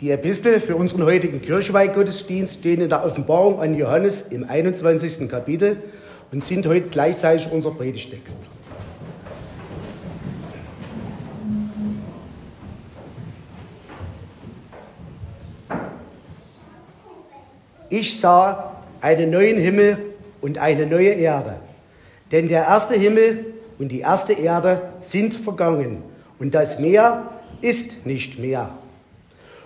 Die Epistel für unseren heutigen Kirchweihgottesdienst stehen in der Offenbarung an Johannes im 21. Kapitel und sind heute gleichzeitig unser Predigtext. Ich sah einen neuen Himmel und eine neue Erde, denn der erste Himmel und die erste Erde sind vergangen und das Meer ist nicht mehr.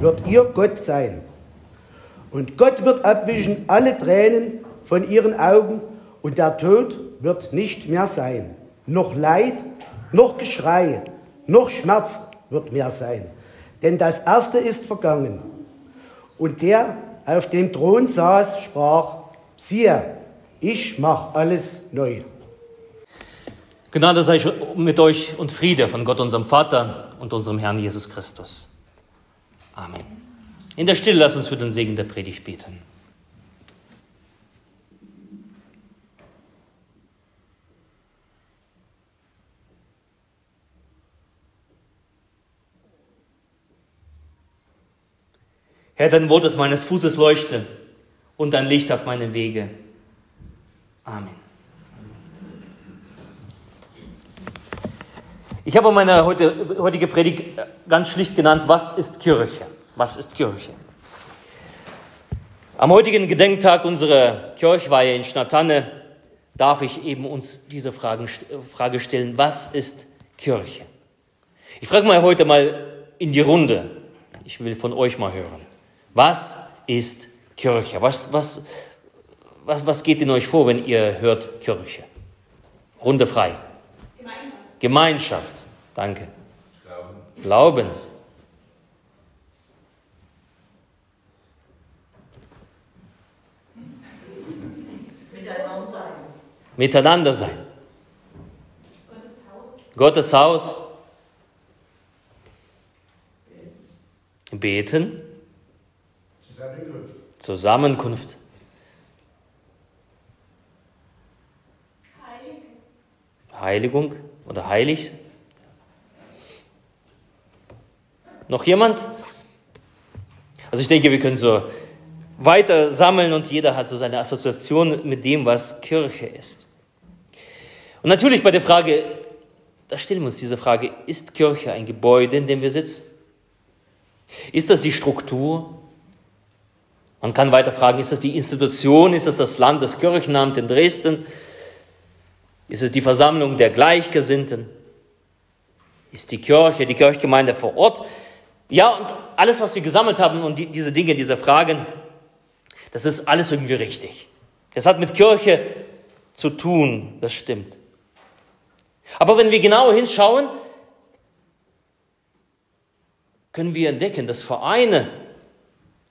wird ihr Gott sein. Und Gott wird abwischen alle Tränen von ihren Augen und der Tod wird nicht mehr sein. Noch Leid, noch Geschrei, noch Schmerz wird mehr sein. Denn das Erste ist vergangen. Und der auf dem Thron saß, sprach, siehe, ich mache alles neu. Gnade sei mit euch und Friede von Gott, unserem Vater und unserem Herrn Jesus Christus. Amen. In der Stille lass uns für den Segen der Predigt beten. Herr, dein Wort ist meines Fußes Leuchte und dein Licht auf meinem Wege. Amen. Ich habe meine heute, heutige Predigt ganz schlicht genannt, was ist Kirche? Was ist Kirche? Am heutigen Gedenktag unserer Kirchweihe in Schnatanne darf ich eben uns diese Fragen, Frage stellen, was ist Kirche? Ich frage mal heute mal in die Runde. Ich will von euch mal hören. Was ist Kirche? Was, was, was, was geht in euch vor, wenn ihr hört Kirche? Runde frei. Gemeinschaft. Gemeinschaft. Danke. Glauben. Glauben. Miteinander sein. Miteinander sein. Gottes Haus. Gottes Haus. Beten. Zusammenkunft. Zusammenkunft. Heiligung oder heilig. Noch jemand? Also ich denke, wir können so weiter sammeln und jeder hat so seine Assoziation mit dem, was Kirche ist. Und natürlich bei der Frage, da stellen wir uns diese Frage, ist Kirche ein Gebäude, in dem wir sitzen? Ist das die Struktur? Man kann weiter fragen, ist das die Institution? Ist das das Landeskirchenamt in Dresden? Ist es die Versammlung der Gleichgesinnten? Ist die Kirche, die Kirchgemeinde vor Ort? Ja, und alles, was wir gesammelt haben und die, diese Dinge, diese Fragen, das ist alles irgendwie richtig. Das hat mit Kirche zu tun, das stimmt. Aber wenn wir genauer hinschauen, können wir entdecken, dass Vereine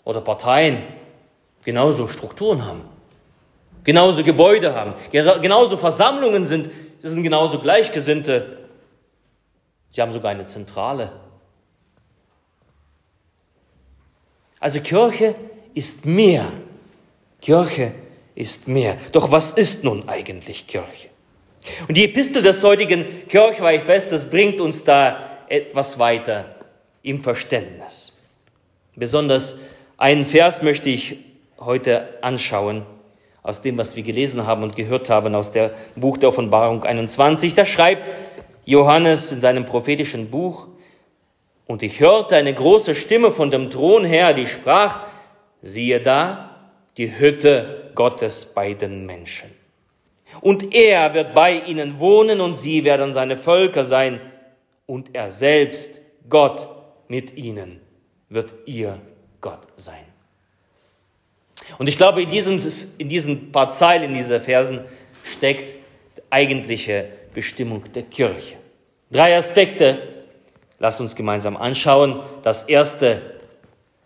oder Parteien genauso Strukturen haben, genauso Gebäude haben, genauso Versammlungen sind, das sind genauso Gleichgesinnte. Sie haben sogar eine Zentrale. Also Kirche ist mehr. Kirche ist mehr. Doch was ist nun eigentlich Kirche? Und die Epistel des heutigen Kirchweihfestes bringt uns da etwas weiter im Verständnis. Besonders einen Vers möchte ich heute anschauen aus dem, was wir gelesen haben und gehört haben aus dem Buch der Offenbarung 21. Da schreibt Johannes in seinem prophetischen Buch, und ich hörte eine große Stimme von dem Thron her, die sprach, siehe da, die Hütte Gottes bei den Menschen. Und er wird bei ihnen wohnen und sie werden seine Völker sein und er selbst, Gott mit ihnen, wird ihr Gott sein. Und ich glaube, in diesen, in diesen paar Zeilen, in diesen Versen steckt die eigentliche Bestimmung der Kirche. Drei Aspekte Lasst uns gemeinsam anschauen. Das erste,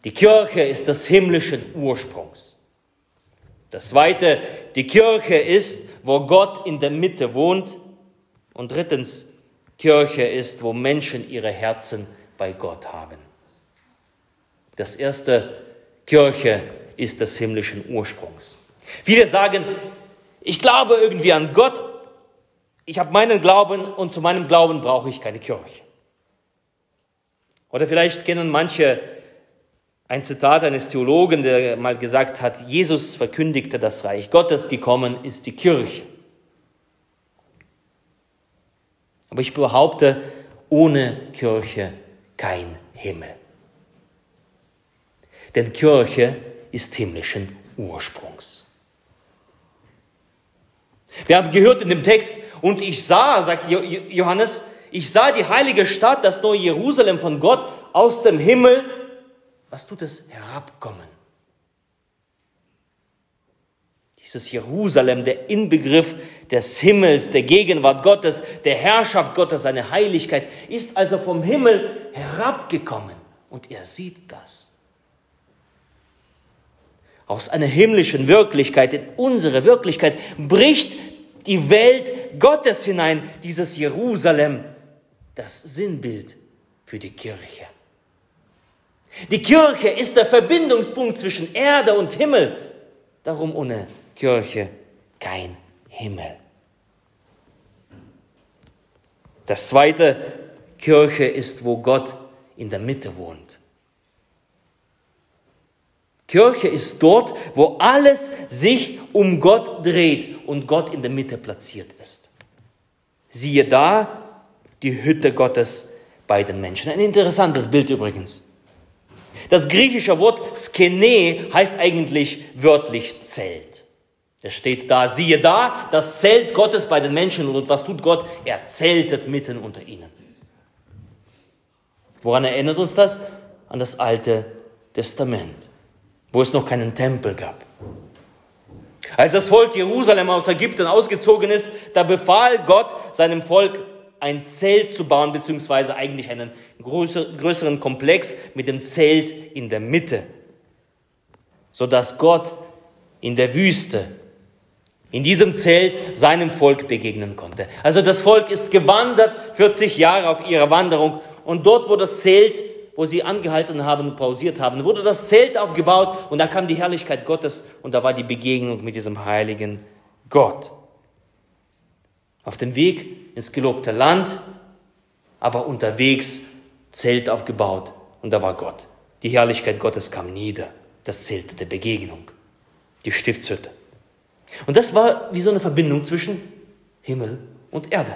Die Kirche ist des himmlischen Ursprungs. Das zweite, die Kirche ist, wo Gott in der Mitte wohnt. Und drittens, Kirche ist, wo Menschen ihre Herzen bei Gott haben. Das erste, Kirche ist des himmlischen Ursprungs. Viele sagen, ich glaube irgendwie an Gott, ich habe meinen Glauben und zu meinem Glauben brauche ich keine Kirche. Oder vielleicht kennen manche ein Zitat eines Theologen, der mal gesagt hat, Jesus verkündigte das Reich Gottes, gekommen ist die Kirche. Aber ich behaupte, ohne Kirche kein Himmel. Denn Kirche ist himmlischen Ursprungs. Wir haben gehört in dem Text, und ich sah, sagt Johannes, ich sah die heilige Stadt, das neue Jerusalem von Gott aus dem Himmel was tut es? Herabkommen. Dieses Jerusalem, der Inbegriff des Himmels, der Gegenwart Gottes, der Herrschaft Gottes, seine Heiligkeit, ist also vom Himmel herabgekommen. Und er sieht das. Aus einer himmlischen Wirklichkeit in unsere Wirklichkeit bricht die Welt Gottes hinein, dieses Jerusalem, das Sinnbild für die Kirche. Die Kirche ist der Verbindungspunkt zwischen Erde und Himmel. Darum ohne Kirche kein Himmel. Das zweite, Kirche ist, wo Gott in der Mitte wohnt. Kirche ist dort, wo alles sich um Gott dreht und Gott in der Mitte platziert ist. Siehe da die Hütte Gottes bei den Menschen. Ein interessantes Bild übrigens. Das griechische Wort Skene heißt eigentlich wörtlich Zelt. Es steht da, siehe da, das Zelt Gottes bei den Menschen. Und was tut Gott? Er zeltet mitten unter ihnen. Woran erinnert uns das? An das Alte Testament, wo es noch keinen Tempel gab. Als das Volk Jerusalem aus Ägypten ausgezogen ist, da befahl Gott seinem Volk, ein Zelt zu bauen, beziehungsweise eigentlich einen größeren Komplex mit dem Zelt in der Mitte, sodass Gott in der Wüste, in diesem Zelt seinem Volk begegnen konnte. Also das Volk ist gewandert, 40 Jahre auf ihrer Wanderung, und dort, wo das Zelt, wo sie angehalten haben und pausiert haben, wurde das Zelt aufgebaut und da kam die Herrlichkeit Gottes und da war die Begegnung mit diesem heiligen Gott. Auf dem Weg ins gelobte Land, aber unterwegs Zelt aufgebaut und da war Gott. Die Herrlichkeit Gottes kam nieder, das Zelt der Begegnung, die Stiftshütte. Und das war wie so eine Verbindung zwischen Himmel und Erde.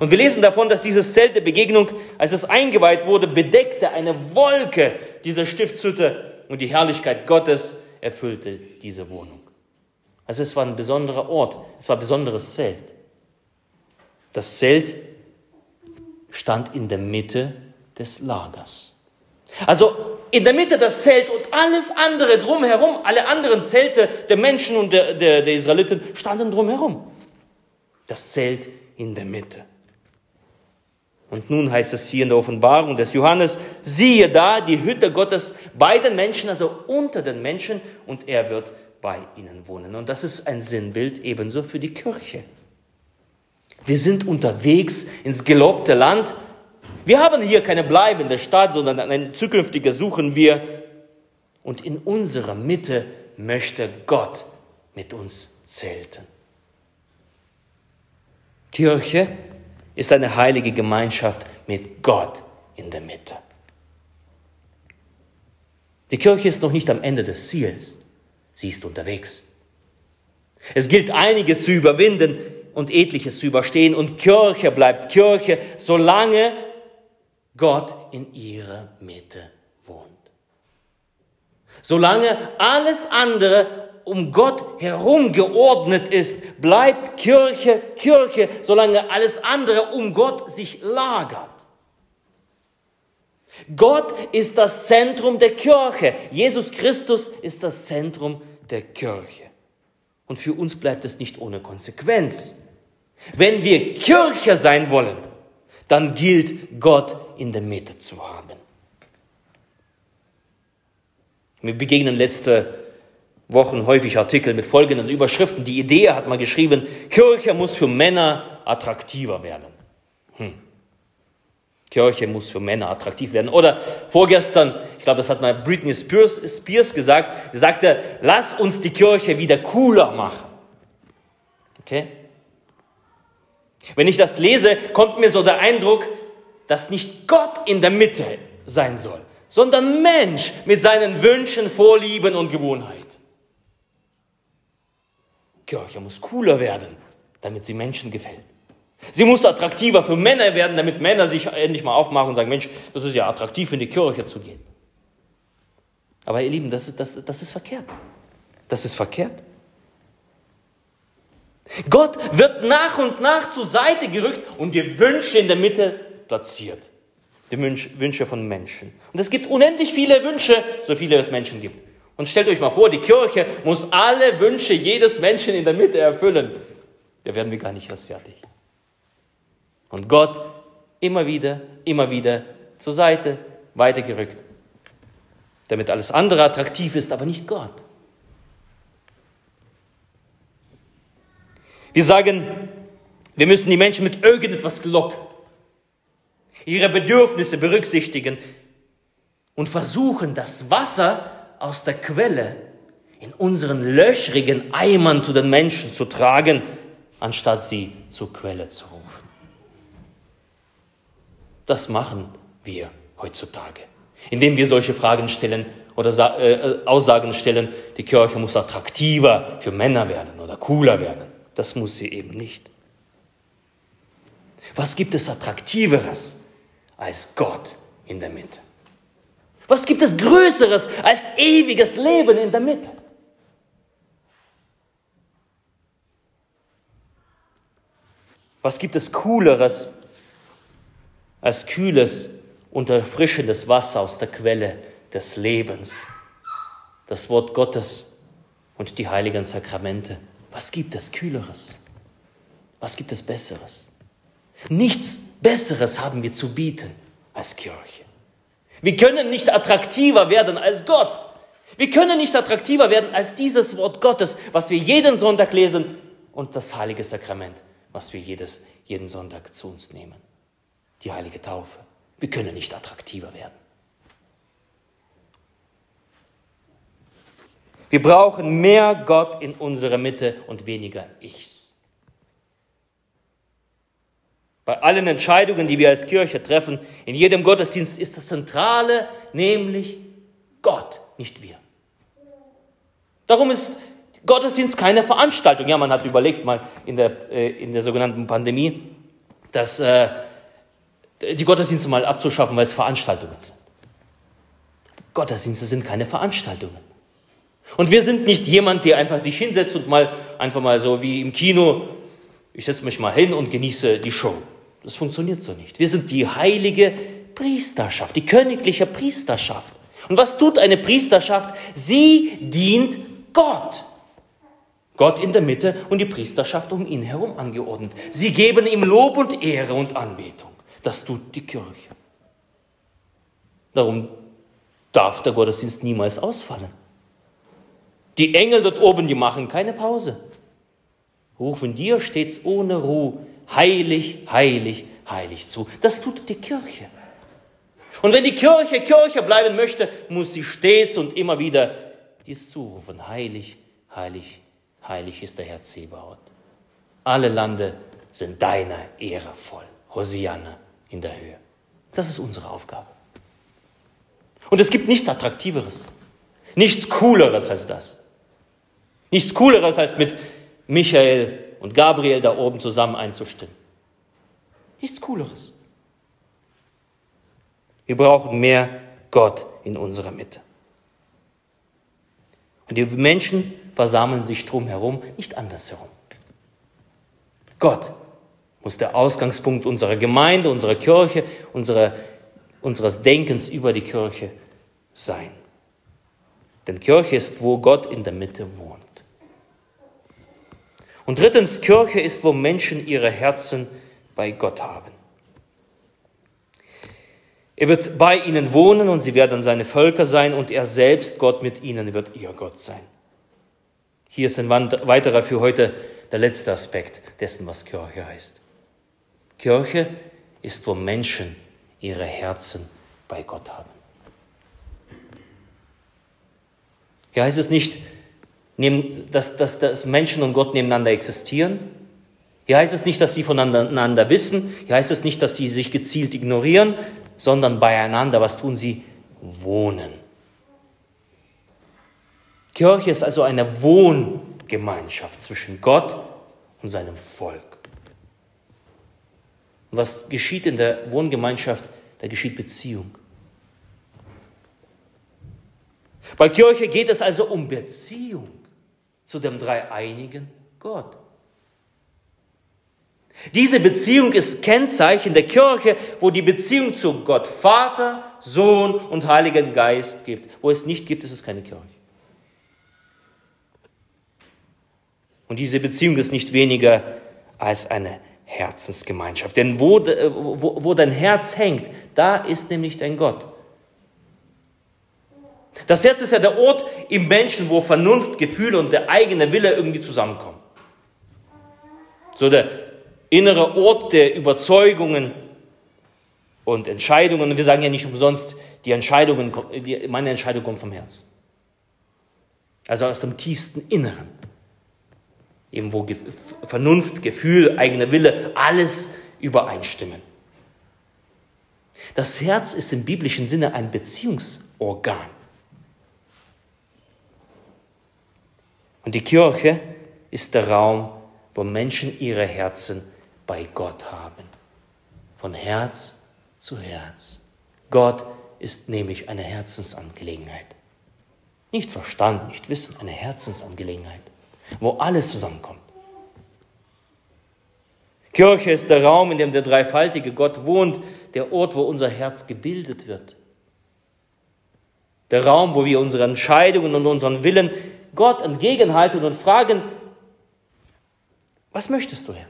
Und wir lesen davon, dass dieses Zelt der Begegnung, als es eingeweiht wurde, bedeckte eine Wolke dieser Stiftshütte und die Herrlichkeit Gottes erfüllte diese Wohnung. Also es war ein besonderer Ort, es war ein besonderes Zelt. Das Zelt stand in der Mitte des Lagers. Also in der Mitte das Zelt und alles andere drumherum, alle anderen Zelte der Menschen und der, der, der Israeliten standen drumherum. Das Zelt in der Mitte. Und nun heißt es hier in der Offenbarung des Johannes, siehe da die Hütte Gottes bei den Menschen, also unter den Menschen, und er wird bei ihnen wohnen. Und das ist ein Sinnbild ebenso für die Kirche. Wir sind unterwegs ins gelobte Land. Wir haben hier keine bleibende Stadt, sondern eine zukünftige suchen wir. Und in unserer Mitte möchte Gott mit uns zelten. Kirche ist eine heilige Gemeinschaft mit Gott in der Mitte. Die Kirche ist noch nicht am Ende des Ziels sie ist unterwegs. Es gilt einiges zu überwinden und etliches zu überstehen und Kirche bleibt Kirche, solange Gott in ihrer Mitte wohnt. Solange alles andere um Gott herum geordnet ist, bleibt Kirche Kirche, solange alles andere um Gott sich lagert. Gott ist das Zentrum der Kirche. Jesus Christus ist das Zentrum der Kirche. Und für uns bleibt es nicht ohne Konsequenz. Wenn wir Kirche sein wollen, dann gilt Gott in der Mitte zu haben. Mir begegnen letzte Wochen häufig Artikel mit folgenden Überschriften. Die Idee hat mal geschrieben, Kirche muss für Männer attraktiver werden. Hm. Kirche muss für Männer attraktiv werden. Oder vorgestern, ich glaube, das hat mal Britney Spears, Spears gesagt, sie sagte, lass uns die Kirche wieder cooler machen. Okay? Wenn ich das lese, kommt mir so der Eindruck, dass nicht Gott in der Mitte sein soll, sondern Mensch mit seinen Wünschen, Vorlieben und Gewohnheiten. Kirche muss cooler werden, damit sie Menschen gefällt. Sie muss attraktiver für Männer werden, damit Männer sich endlich mal aufmachen und sagen, Mensch, das ist ja attraktiv, in die Kirche zu gehen. Aber ihr Lieben, das ist, das, das ist verkehrt. Das ist verkehrt. Gott wird nach und nach zur Seite gerückt und die Wünsche in der Mitte platziert. Die Wünsche von Menschen. Und es gibt unendlich viele Wünsche, so viele es Menschen gibt. Und stellt euch mal vor, die Kirche muss alle Wünsche jedes Menschen in der Mitte erfüllen. Da werden wir gar nicht erst fertig. Und Gott immer wieder, immer wieder zur Seite weitergerückt, damit alles andere attraktiv ist, aber nicht Gott. Wir sagen, wir müssen die Menschen mit irgendetwas locken, ihre Bedürfnisse berücksichtigen und versuchen, das Wasser aus der Quelle in unseren löchrigen Eimern zu den Menschen zu tragen, anstatt sie zur Quelle zu rufen. Das machen wir heutzutage, indem wir solche Fragen stellen oder äh, Aussagen stellen, die Kirche muss attraktiver für Männer werden oder cooler werden. Das muss sie eben nicht. Was gibt es Attraktiveres als Gott in der Mitte? Was gibt es Größeres als ewiges Leben in der Mitte? Was gibt es Cooleres als kühles und erfrischendes Wasser aus der Quelle des Lebens? Das Wort Gottes und die heiligen Sakramente. Was gibt es Kühleres? Was gibt es Besseres? Nichts Besseres haben wir zu bieten als Kirche. Wir können nicht attraktiver werden als Gott. Wir können nicht attraktiver werden als dieses Wort Gottes, was wir jeden Sonntag lesen und das heilige Sakrament, was wir jedes, jeden Sonntag zu uns nehmen. Die heilige Taufe. Wir können nicht attraktiver werden. Wir brauchen mehr Gott in unserer Mitte und weniger Ichs. Bei allen Entscheidungen, die wir als Kirche treffen, in jedem Gottesdienst ist das Zentrale nämlich Gott, nicht wir. Darum ist Gottesdienst keine Veranstaltung. Ja, man hat überlegt mal in der, äh, in der sogenannten Pandemie, dass äh, die Gottesdienste mal abzuschaffen, weil es Veranstaltungen sind. Gottesdienste sind keine Veranstaltungen. Und wir sind nicht jemand, der einfach sich hinsetzt und mal einfach mal so wie im Kino, ich setze mich mal hin und genieße die Show. Das funktioniert so nicht. Wir sind die heilige Priesterschaft, die königliche Priesterschaft. Und was tut eine Priesterschaft? Sie dient Gott. Gott in der Mitte und die Priesterschaft um ihn herum angeordnet. Sie geben ihm Lob und Ehre und Anbetung. Das tut die Kirche. Darum darf der Gottesdienst niemals ausfallen. Die Engel dort oben, die machen keine Pause. Rufen dir stets ohne Ruhe, heilig, heilig, heilig zu. Das tut die Kirche. Und wenn die Kirche Kirche bleiben möchte, muss sie stets und immer wieder dies zurufen. Heilig, heilig, heilig ist der Herr Zebaoth. Alle Lande sind deiner Ehre voll. Hosianna in der Höhe. Das ist unsere Aufgabe. Und es gibt nichts Attraktiveres, nichts Cooleres als das. Nichts Cooleres als mit Michael und Gabriel da oben zusammen einzustimmen. Nichts Cooleres. Wir brauchen mehr Gott in unserer Mitte. Und die Menschen versammeln sich drumherum, nicht andersherum. Gott muss der Ausgangspunkt unserer Gemeinde, unserer Kirche, unserer, unseres Denkens über die Kirche sein. Denn Kirche ist, wo Gott in der Mitte wohnt. Und drittens, Kirche ist, wo Menschen ihre Herzen bei Gott haben. Er wird bei ihnen wohnen und sie werden seine Völker sein und er selbst, Gott mit ihnen, wird ihr Gott sein. Hier ist ein weiterer für heute der letzte Aspekt dessen, was Kirche heißt. Kirche ist, wo Menschen ihre Herzen bei Gott haben. Hier heißt es nicht, dass, dass, dass Menschen und Gott nebeneinander existieren. Hier heißt es nicht, dass sie voneinander wissen. Hier heißt es nicht, dass sie sich gezielt ignorieren, sondern beieinander. Was tun sie? Wohnen. Kirche ist also eine Wohngemeinschaft zwischen Gott und seinem Volk. Und was geschieht in der Wohngemeinschaft? Da geschieht Beziehung. Bei Kirche geht es also um Beziehung zu dem dreieinigen Gott. Diese Beziehung ist Kennzeichen der Kirche, wo die Beziehung zu Gott Vater, Sohn und Heiligen Geist gibt. Wo es nicht gibt, ist es keine Kirche. Und diese Beziehung ist nicht weniger als eine Herzensgemeinschaft. Denn wo, wo, wo dein Herz hängt, da ist nämlich dein Gott. Das Herz ist ja der Ort im Menschen, wo Vernunft, Gefühle und der eigene Wille irgendwie zusammenkommen. So der innere Ort der Überzeugungen und Entscheidungen. Und wir sagen ja nicht umsonst, die Entscheidungen, meine Entscheidung kommt vom Herz. Also aus dem tiefsten Inneren. Eben wo Vernunft, Gefühl, eigener Wille, alles übereinstimmen. Das Herz ist im biblischen Sinne ein Beziehungsorgan. Und die Kirche ist der Raum, wo Menschen ihre Herzen bei Gott haben. Von Herz zu Herz. Gott ist nämlich eine Herzensangelegenheit. Nicht Verstand, nicht Wissen, eine Herzensangelegenheit, wo alles zusammenkommt. Kirche ist der Raum, in dem der dreifaltige Gott wohnt, der Ort, wo unser Herz gebildet wird. Der Raum, wo wir unsere Entscheidungen und unseren Willen Gott entgegenhalten und fragen, was möchtest du, Herr?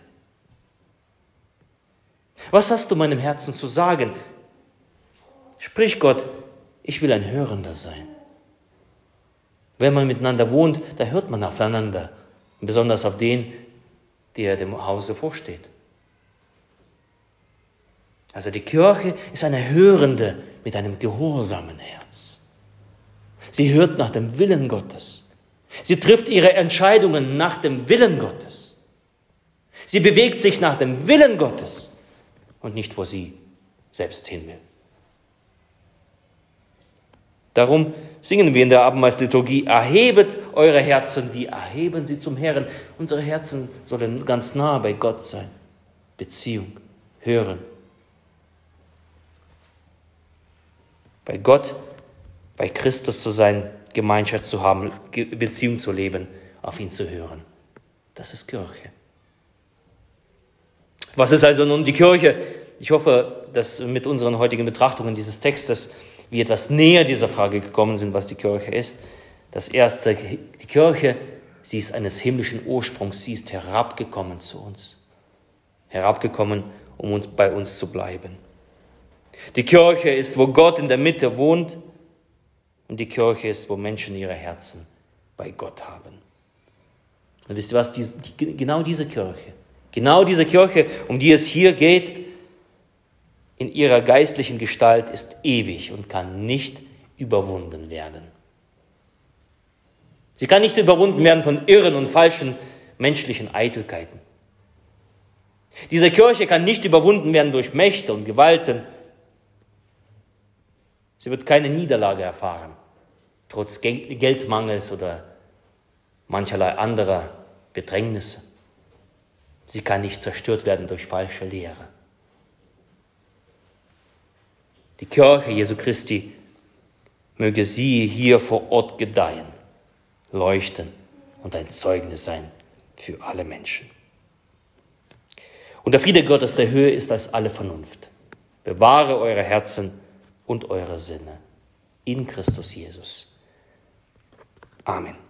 Was hast du meinem Herzen zu sagen? Sprich Gott, ich will ein Hörender sein. Wenn man miteinander wohnt, da hört man aufeinander, besonders auf den, der dem Hause vorsteht. Also die Kirche ist eine Hörende mit einem gehorsamen Herz. Sie hört nach dem Willen Gottes. Sie trifft ihre Entscheidungen nach dem Willen Gottes. Sie bewegt sich nach dem Willen Gottes und nicht, wo sie selbst hin will. Darum singen wir in der Abendmahlsliturgie, erhebet eure Herzen, wie erheben sie zum Herrn. Unsere Herzen sollen ganz nah bei Gott sein. Beziehung, hören. Bei Gott, bei Christus zu sein, Gemeinschaft zu haben, Beziehung zu leben, auf ihn zu hören. Das ist Kirche. Was ist also nun die Kirche? Ich hoffe, dass mit unseren heutigen Betrachtungen dieses Textes wir etwas näher dieser Frage gekommen sind, was die Kirche ist. Das erste, die Kirche, sie ist eines himmlischen Ursprungs, sie ist herabgekommen zu uns. Herabgekommen, um uns, bei uns zu bleiben. Die Kirche ist, wo Gott in der Mitte wohnt und die Kirche ist, wo Menschen ihre Herzen bei Gott haben. Und wisst ihr was? Die, die, genau diese Kirche, genau diese Kirche, um die es hier geht, in ihrer geistlichen Gestalt ist ewig und kann nicht überwunden werden. Sie kann nicht überwunden werden von irren und falschen menschlichen Eitelkeiten. Diese Kirche kann nicht überwunden werden durch Mächte und Gewalten, Sie wird keine Niederlage erfahren, trotz Geldmangels oder mancherlei anderer Bedrängnisse. Sie kann nicht zerstört werden durch falsche Lehre. Die Kirche Jesu Christi möge sie hier vor Ort gedeihen, leuchten und ein Zeugnis sein für alle Menschen. Und der Friede Gottes der Höhe ist als alle Vernunft. Bewahre eure Herzen und eure Sinne in Christus Jesus. Amen.